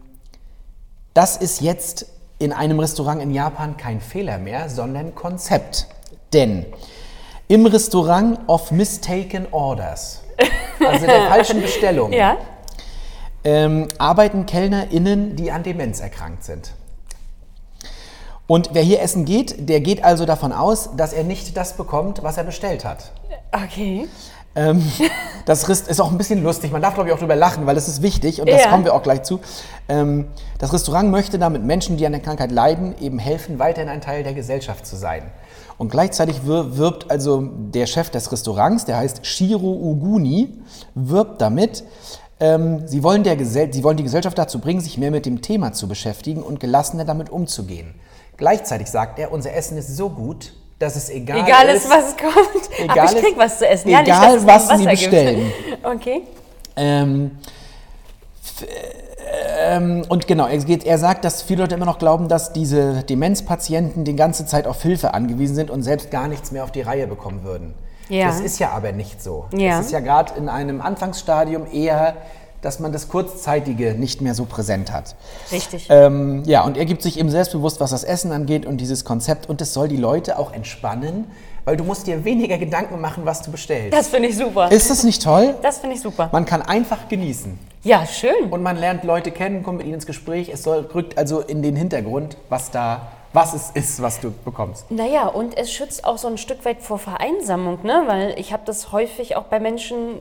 das ist jetzt in einem Restaurant in Japan kein Fehler mehr, sondern Konzept. Denn im Restaurant of mistaken orders, also der falschen Bestellung, Ja? ähm, arbeiten KellnerInnen, die an Demenz erkrankt sind. Und wer hier essen geht, der geht also davon aus, dass er nicht das bekommt, was er bestellt hat. Okay. Ähm, das ist auch ein bisschen lustig. Man darf, glaube ich, auch drüber lachen, weil das ist wichtig und das Ja. kommen wir auch gleich zu. Ähm, das Restaurant möchte damit Menschen, die an der Krankheit leiden, eben helfen, weiterhin ein Teil der Gesellschaft zu sein. Und gleichzeitig wir- wirbt also der Chef des Restaurants, der heißt Shiro Uguni, wirbt damit, ähm, sie, wollen sie wollen die Gesellschaft dazu bringen, sich mehr mit dem Thema zu beschäftigen und gelassener damit umzugehen. Gleichzeitig sagt er, unser Essen ist so gut, dass es egal, Egal ist, was es kommt. Egal Aber ich krieg was zu essen. ja, nicht, egal, dass es was Sie Wasser gibt. bestellen. Okay. Ähm, ähm, und genau, er, geht, er sagt, dass viele Leute immer noch glauben, dass diese Demenzpatienten die ganze Zeit auf Hilfe angewiesen sind und selbst gar nichts mehr auf die Reihe bekommen würden. Ja. Das ist ja aber nicht so. Ja. Es ist ja gerade in einem Anfangsstadium eher, dass man das Kurzzeitige nicht mehr so präsent hat. Richtig. Ähm, ja, und er gibt sich eben selbstbewusst, was das Essen angeht und dieses Konzept. Und das soll die Leute auch entspannen, weil du musst dir weniger Gedanken machen, was du bestellst. Das finde ich super. ist das nicht toll? Das finde ich super. Man kann einfach genießen. Ja, schön. Und man lernt Leute kennen, kommt mit ihnen ins Gespräch. Es soll, rückt also in den Hintergrund, was da, was es ist, was du bekommst. Naja, und es schützt auch so ein Stück weit vor Vereinsamung, ne? weil ich habe das häufig auch bei Menschen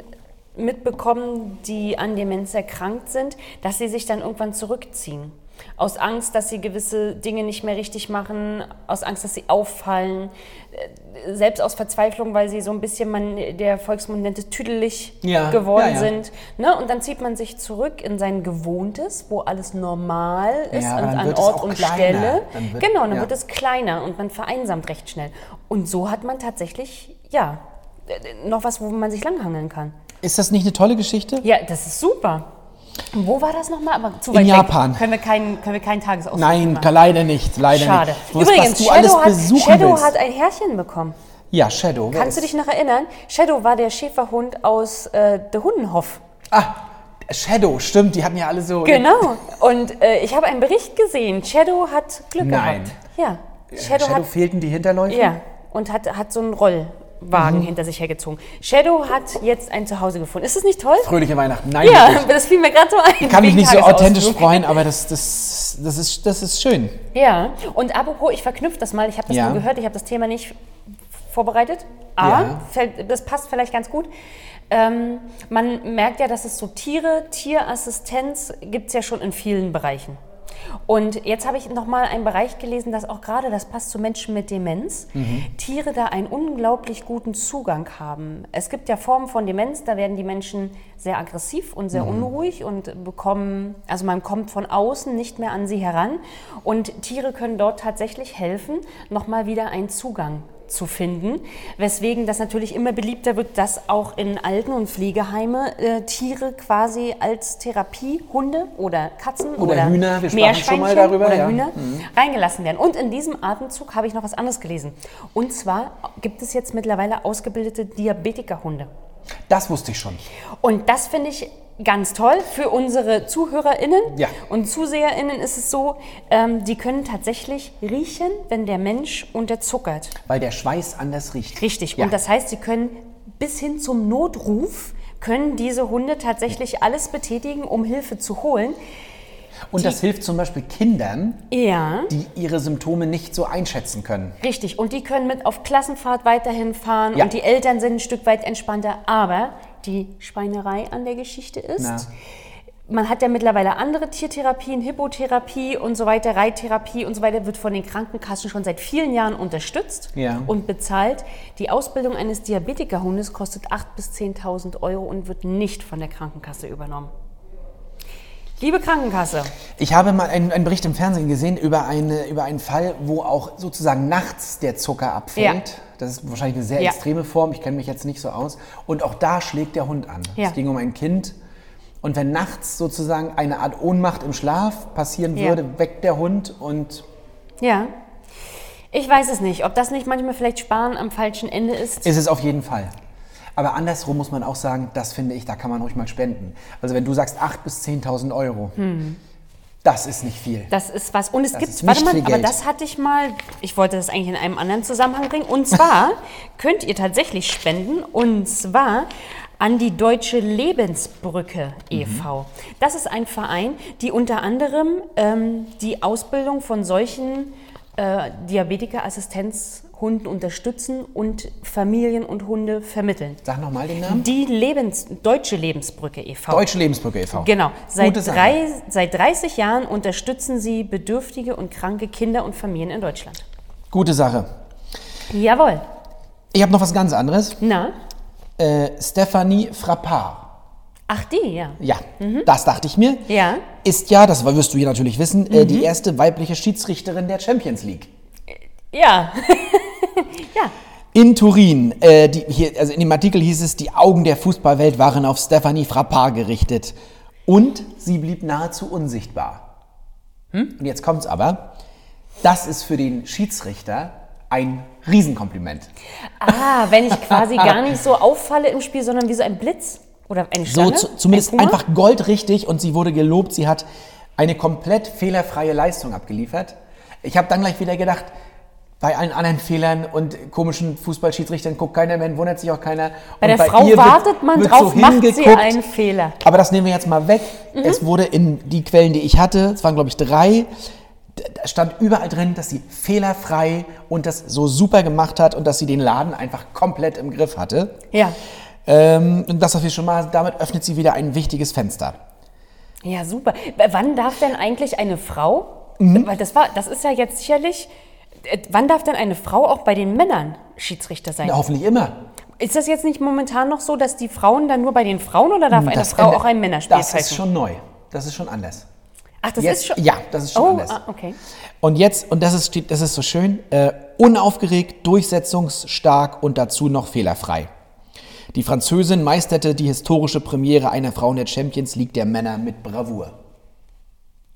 mitbekommen, die an Demenz erkrankt sind, dass sie sich dann irgendwann zurückziehen. Aus Angst, dass sie gewisse Dinge nicht mehr richtig machen, aus Angst, dass sie auffallen, äh, selbst aus Verzweiflung, weil sie so ein bisschen, man, der Volksmund nennt es tüdelig Ja, geworden ja, ja. sind. Ne? Und dann zieht man sich zurück in sein Gewohntes, wo alles normal ist und an Ort und kleiner. Stelle. Dann wird- genau, dann wird es kleiner und man vereinsamt recht schnell. Und so hat man tatsächlich, ja, äh, noch was, wo man sich langhangeln kann. Ist das nicht eine tolle Geschichte? Ja, das ist super. Und wo war das nochmal? Aber zu In weit Japan. Weg. Können wir keinen, können wir keinen Tagesausflug Nein, machen. leider nicht. Leider Schade. nicht. Was, Übrigens, was du Shadow, alles hat, besuchen Shadow willst. hat ein Herrchen bekommen. ja, Shadow. Kannst du dich noch erinnern? Shadow war der Schäferhund aus äh, der Hundenhof. Ah, Shadow, stimmt. Die hatten ja alle so. Genau. Und äh, ich habe einen Bericht gesehen. Shadow hat Glück Nein. gehabt. Ja. Shadow, Shadow, hat fehlten die Hinterläufe? Ja, und hat, hat so einen Rollwagen Mhm. hinter sich hergezogen. Shadow hat jetzt ein Zuhause gefunden. Ist das nicht toll? Fröhliche Weihnachten. Nein, Ja, wirklich. das fiel mir gerade so ein. Ich kann mich nicht so authentisch freuen, aber das, das, das, ist, das ist schön. Ja, und apropos, ich verknüpfe das mal. Ich habe das Ja. nur gehört, ich habe das Thema nicht vorbereitet, aber Ja. das passt vielleicht ganz gut. Ähm, man merkt ja, dass es so Tiere, Tierassistenz gibt es ja schon in vielen Bereichen. Und jetzt habe ich noch mal einen Bereich gelesen, dass auch gerade, das passt zu Menschen mit Demenz, Tiere da einen unglaublich guten Zugang haben. Es gibt ja Formen von Demenz, da werden die Menschen sehr aggressiv und sehr unruhig und bekommen, also man kommt von außen nicht mehr an sie heran. Und Tiere können dort tatsächlich helfen, noch mal wieder einen Zugang zu finden, weswegen das natürlich immer beliebter wird, dass auch in Alten- und Pflegeheime äh, Tiere quasi als Therapiehunde oder Katzen Oder oder, Hühner, wir sprachen schon mal darüber, oder ja. Hühner reingelassen werden. Und in diesem Atemzug habe ich noch was anderes gelesen. Und zwar gibt es jetzt mittlerweile ausgebildete Diabetikerhunde. Das wusste ich schon. Und das finde ich ganz toll für unsere ZuhörerInnen Ja. und ZuseherInnen ist es so, ähm, die können tatsächlich riechen, wenn der Mensch unterzuckert. Weil der Schweiß anders riecht. Richtig. Ja. Und das heißt, sie können bis hin zum Notruf können diese Hunde tatsächlich alles betätigen, um Hilfe zu holen. Und das hilft zum Beispiel Kindern, Ja. die ihre Symptome nicht so einschätzen können. Richtig, und die können mit auf Klassenfahrt weiterhin fahren Ja. und die Eltern sind ein Stück weit entspannter. Aber die Schweinerei an der Geschichte ist, Na. man hat ja mittlerweile andere Tiertherapien, Hippotherapie und so weiter, Reittherapie und so weiter, wird von den Krankenkassen schon seit vielen Jahren unterstützt Ja. und bezahlt. Die Ausbildung eines Diabetikerhundes kostet 8.000 bis 10.000 Euro und wird nicht von der Krankenkasse übernommen. Liebe Krankenkasse, Ich habe mal einen, einen Bericht im Fernsehen gesehen über, eine, über einen Fall, wo auch sozusagen nachts der Zucker abfällt. Ja. Das ist wahrscheinlich eine sehr Ja. extreme Form. Ich kenne mich jetzt nicht so aus. Und auch da schlägt der Hund an. Ja. Es ging um ein Kind. Und wenn nachts sozusagen eine Art Ohnmacht im Schlaf passieren würde, weckt der Hund und ja. Ich weiß es nicht, ob das nicht manchmal vielleicht Sparen am falschen Ende ist. ist es auf jeden Fall. Aber andersrum muss man auch sagen, das finde ich, da kann man ruhig mal spenden. Also wenn du sagst 8.000 bis 10.000 Euro, das ist nicht viel. Das ist was. Und es Das gibt, warte mal, aber das hatte ich mal, ich wollte das eigentlich in einem anderen Zusammenhang bringen. Und zwar könnt ihr tatsächlich spenden. Und zwar an die Deutsche Lebensbrücke e.V. Das ist ein Verein, die unter anderem ähm, die Ausbildung von solchen äh, Diabetiker-Assistenzhunden unterstützen und Familien und Hunde vermitteln. Sag nochmal den Namen. Die Lebens Deutsche Lebensbrücke e.V. Deutsche Lebensbrücke e.V. Genau. Seit, drei, seit 30 Jahren unterstützen sie bedürftige und kranke Kinder und Familien in Deutschland. Gute Sache. Jawohl. Ich habe noch was ganz anderes. Na? Äh, Stephanie Frappard. Ach, die, ja. Ja, das dachte ich mir. Mhm. Ja. Mhm. Ist ja, das wirst du hier natürlich wissen, äh, die erste weibliche Schiedsrichterin der Champions League. Ja. ja. In Turin, äh, die, hier, also in dem Artikel hieß es, die Augen der Fußballwelt waren auf Stephanie Frappard gerichtet. Und sie blieb nahezu unsichtbar. Hm? Und jetzt kommt's aber. Das ist für den Schiedsrichter ein Riesenkompliment. Ah, wenn ich quasi gar nicht so auffalle im Spiel, sondern wie so ein Blitz oder eine So Stange? zu, zumindest ein einfach goldrichtig und sie wurde gelobt. Sie hat eine komplett fehlerfreie Leistung abgeliefert. Ich habe dann gleich wieder gedacht, bei allen anderen Fehlern und komischen Fußballschiedsrichtern guckt keiner mehr, wundert sich auch keiner. Bei Und der Frau ihr wird- wartet man wird drauf, so macht sie einen Fehler. Aber das nehmen wir jetzt mal weg. Mhm. Es wurde in die Quellen, die ich hatte, es waren glaube ich drei, da stand überall drin, dass sie fehlerfrei und das so super gemacht hat und dass sie den Laden einfach komplett im Griff hatte. Ja. Ähm, und das auf jeden schon mal, damit öffnet sie wieder ein wichtiges Fenster. Ja, super. Wann darf denn eigentlich eine Frau, Mhm. weil das war, das ist ja jetzt sicherlich, äh, wann darf denn eine Frau auch bei den Männern Schiedsrichter sein? Ja, hoffentlich immer. Ist das jetzt nicht momentan noch so, dass die Frauen dann nur bei den Frauen oder darf eine Das Frau ändert- auch ein Männerspiel Das pfeifen? ist schon neu. Das ist schon anders. Ach, das Jetzt- ist schon. Ja, das ist schon oh, anders. Ah, okay. Und jetzt, und das ist, das ist so schön, äh, unaufgeregt, durchsetzungsstark und dazu noch fehlerfrei. Die Französin meisterte die historische Premiere einer Frau in der Champions League der Männer mit Bravour.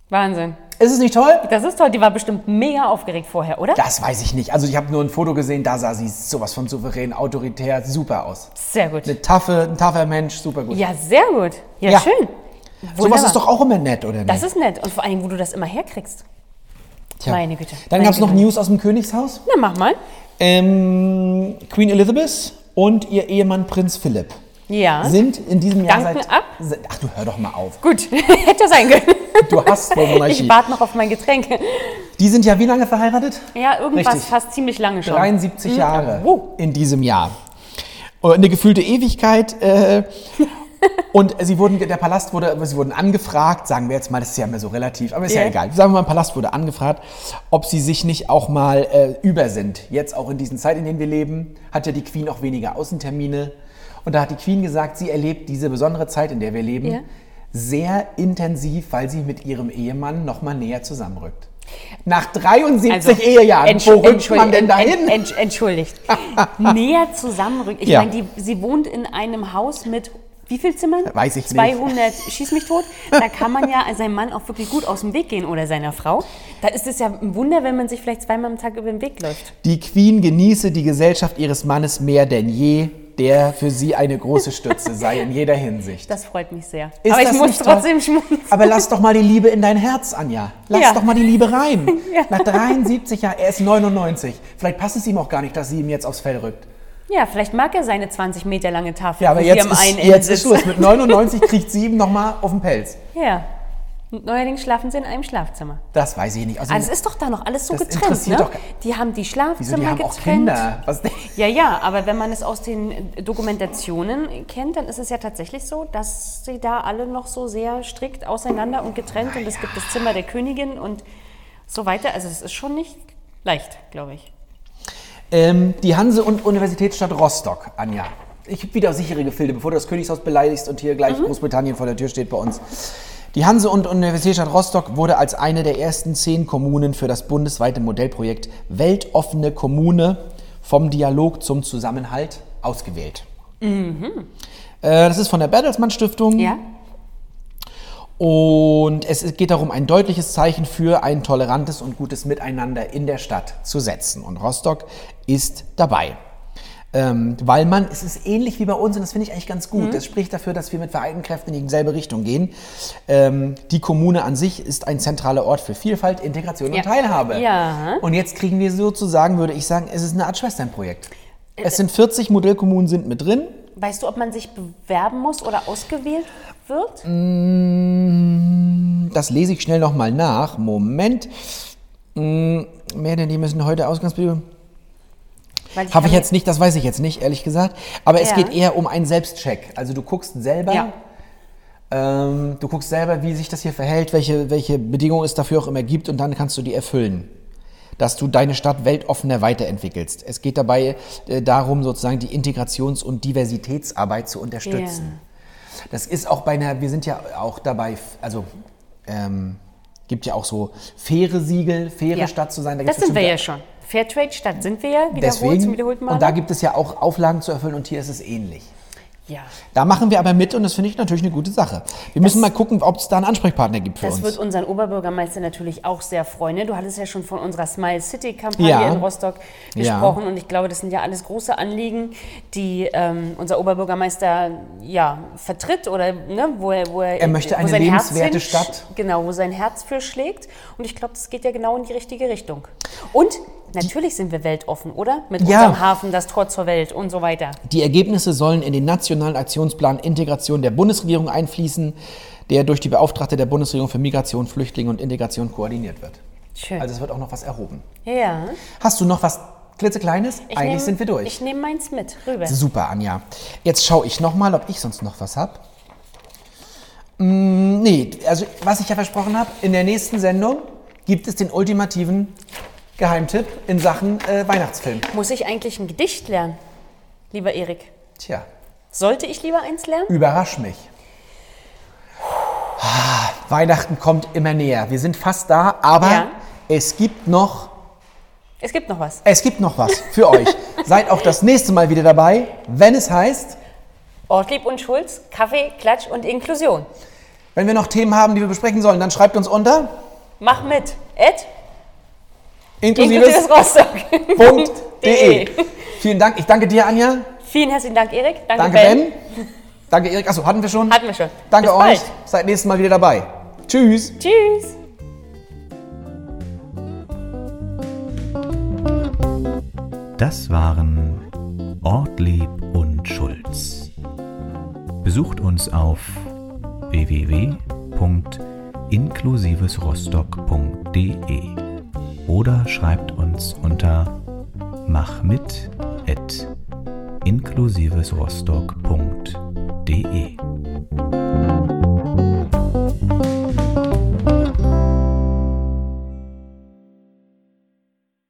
Wahnsinn. Ist es nicht toll? Das ist toll. Die war bestimmt mega aufgeregt vorher, oder? Das weiß ich nicht. Also ich habe nur ein Foto gesehen, da sah sie sowas von souverän, autoritär, super aus. Sehr gut. Eine taffe, ein taffer Mensch, super gut. Ja, sehr gut. Ja, Ja. schön. Sowas Wunderbar. ist doch auch immer nett, oder nicht? Das ist nett. Und vor allem, wo du das immer herkriegst. Tja. meine Güte. Dann gab es noch. News aus dem Königshaus. Na, mach mal. Ähm, Queen Elizabeth und ihr Ehemann Prinz Philipp Ja. sind in diesem Jahr Danken seit... ab? Ach, du hör doch mal auf. Gut, hätte sein können. Du hast Monarchie. Ich warte noch auf mein Getränk. Die sind ja wie lange verheiratet? Ja, irgendwas Richtig. fast ziemlich lange schon. 73 Jahre Wow. in diesem Jahr. Und Eine gefühlte Ewigkeit. Äh, und sie wurden, der Palast wurde, sie wurden angefragt, sagen wir jetzt mal, das ist ja immer so relativ, aber ist ja, Ja. egal. Sagen wir mal, Palast wurde angefragt, ob sie sich nicht auch mal äh, über sind. Jetzt auch in diesen Zeiten, in denen wir leben, hat ja die Queen auch weniger Außentermine. Und da hat die Queen gesagt, sie erlebt diese besondere Zeit, in der wir leben, Ja. sehr intensiv, weil sie mit ihrem Ehemann noch mal näher zusammenrückt. Nach 73 Ehejahren, Entsch- wo rückt man denn dahin? ent- ent- entschuldigt. Näher zusammenrücken. Ich Ja. meine, die, sie wohnt in einem Haus mit wie viel Zimmern? Weiß ich nicht. 200, schieß mich tot. Da kann man ja seinem Mann auch wirklich gut aus dem Weg gehen oder seiner Frau. Da ist es ja ein Wunder, wenn man sich vielleicht zweimal am Tag über den Weg läuft. Die Queen genieße die Gesellschaft ihres Mannes mehr denn je, der für sie eine große Stütze sei in jeder Hinsicht. Das freut mich sehr. Ist Aber ich muss trotzdem schmunzeln. Aber lass doch mal die Liebe in dein Herz, Anja. Lass Ja. doch mal die Liebe rein. Ja. Nach 73 Jahren, er ist 99. Vielleicht passt es ihm auch gar nicht, dass sie ihm jetzt aufs Fell rückt. Ja, vielleicht mag er seine 20 Meter lange Tafel. Ja, aber jetzt ist, jetzt ist. Schluss. Mit 99 kriegt sie ihm noch mal auf den Pelz. Ja. Und neuerdings schlafen sie in einem Schlafzimmer. Das weiß ich nicht. Also, Ah, das ist doch da noch alles so Das getrennt, ne? doch Die haben die wieso, Schlafzimmer die haben auch getrennt. Kinder. Was, Ja, ja, aber wenn man es aus den Dokumentationen kennt, dann ist es ja tatsächlich so, dass sie da alle noch so sehr strikt auseinander und getrennt und es gibt das Zimmer der Königin und so weiter. Also es ist schon nicht leicht, glaube ich. Ähm, die Hanse- und Universitätsstadt Rostock, Anja. Ich habe wieder sichere Gefilde, bevor du das Königshaus beleidigst und hier gleich Großbritannien vor der Tür steht bei uns. Die Hanse- und Universitätsstadt Rostock wurde als eine der ersten zehn Kommunen für das bundesweite Modellprojekt Weltoffene Kommune vom Dialog zum Zusammenhalt ausgewählt. Äh, das ist von der Bertelsmann Stiftung. Ja? Und es geht darum, ein deutliches Zeichen für ein tolerantes und gutes Miteinander in der Stadt zu setzen. Und Rostock ist dabei. Ähm, weil man, es ist ähnlich wie bei uns und das finde ich eigentlich ganz Mhm. gut. Das spricht dafür, dass wir mit vereinten Kräften in dieselbe Richtung gehen. Ähm, die Kommune an sich ist ein zentraler Ort für Vielfalt, Integration Ja. und Teilhabe. Ja. Und jetzt kriegen wir sozusagen, würde ich sagen, es ist eine Art Schwesternprojekt. Es sind 40 Modellkommunen sind mit drin. Weißt du, ob man sich bewerben muss oder ausgewählt wird? Das lese ich schnell nochmal nach. Moment. Mm, Mehr denn die müssen heute Ausgangsbedingungen. Habe ich jetzt nicht, das weiß ich jetzt nicht, ehrlich gesagt. Aber es Ja. geht eher um einen Selbstcheck. Also du guckst selber, Ja. ähm, du guckst selber, wie sich das hier verhält, welche, welche Bedingungen es dafür auch immer gibt und dann kannst du die erfüllen. Dass du deine Stadt weltoffener weiterentwickelst. Es geht dabei äh, darum, sozusagen die Integrations- und Diversitätsarbeit zu unterstützen. Das ist auch bei einer, wir sind ja auch dabei, also ähm, gibt ja auch so faire Siegel, faire Ja. Stadt zu sein. Da Das sind wir ja schon. Fairtrade-Stadt sind wir ja, wiederholt zum Deswegen, wiederholten Mal. und da gibt es ja auch Auflagen zu erfüllen und hier ist es ähnlich. Ja. Da machen wir aber mit und das finde ich natürlich eine gute Sache. Wir müssen mal gucken, ob es da einen Ansprechpartner gibt für Das uns. wird unseren Oberbürgermeister natürlich auch sehr freuen. ne? Du hattest ja schon von unserer Smile City-Kampagne Ja. in Rostock Ja. gesprochen und ich glaube, das sind ja alles große Anliegen, die ähm, unser Oberbürgermeister ja, vertritt oder ne, wo er, wo er, Er möchte wo eine sein Herz lebenswerte Stadt. Genau, wo sein Herz für schlägt. Und ich glaube, das geht ja genau in die richtige Richtung. Und natürlich sind wir weltoffen, oder? Mit Ja. unserem Hafen, das Tor zur Welt und so weiter. Die Ergebnisse sollen in den nationalen Aktionsplan Integration der Bundesregierung einfließen, der durch die Beauftragte der Bundesregierung für Migration, Flüchtlinge und Integration koordiniert wird. Schön. Also es wird auch noch was erhoben. ja. Hast du noch was klitzekleines? Ich Eigentlich nehm- sind wir durch. Ich nehme meins mit, rüber. Super, Anja. Jetzt schaue ich noch mal, ob ich sonst noch was habe. Mm, nee, also was ich ja versprochen habe, in der nächsten Sendung gibt es den ultimativen Geheimtipp in Sachen äh, Weihnachtsfilm. Muss ich eigentlich ein Gedicht lernen, lieber Erik? Tja, Sollte ich lieber eins lernen? überrasch mich. Ah, Weihnachten kommt immer näher. Wir sind fast da, aber Ja. es gibt noch Es gibt noch was. es gibt noch was für euch. Seid auch das nächste Mal wieder dabei, wenn es heißt, Ortlieb und Schulz, Kaffee, Klatsch und Inklusion. wenn wir noch Themen haben, die wir besprechen sollen, dann schreibt uns unter Mach mit. Ed, inklusives inklusives Rostock. www.de. Vielen Dank. Ich danke dir, Anja. Vielen herzlichen Dank, Erik. Danke, Danke, Ben. Danke, Erik. Achso, hatten wir schon? Hatten wir schon. Danke Bis euch. Bald. Seid nächstes Mal wieder dabei. Tschüss. Tschüss. Das waren Ortlieb und Schulz. Besucht uns auf www.inklusivesrostock.de oder schreibt uns unter machmit@inklusivesrostock.de.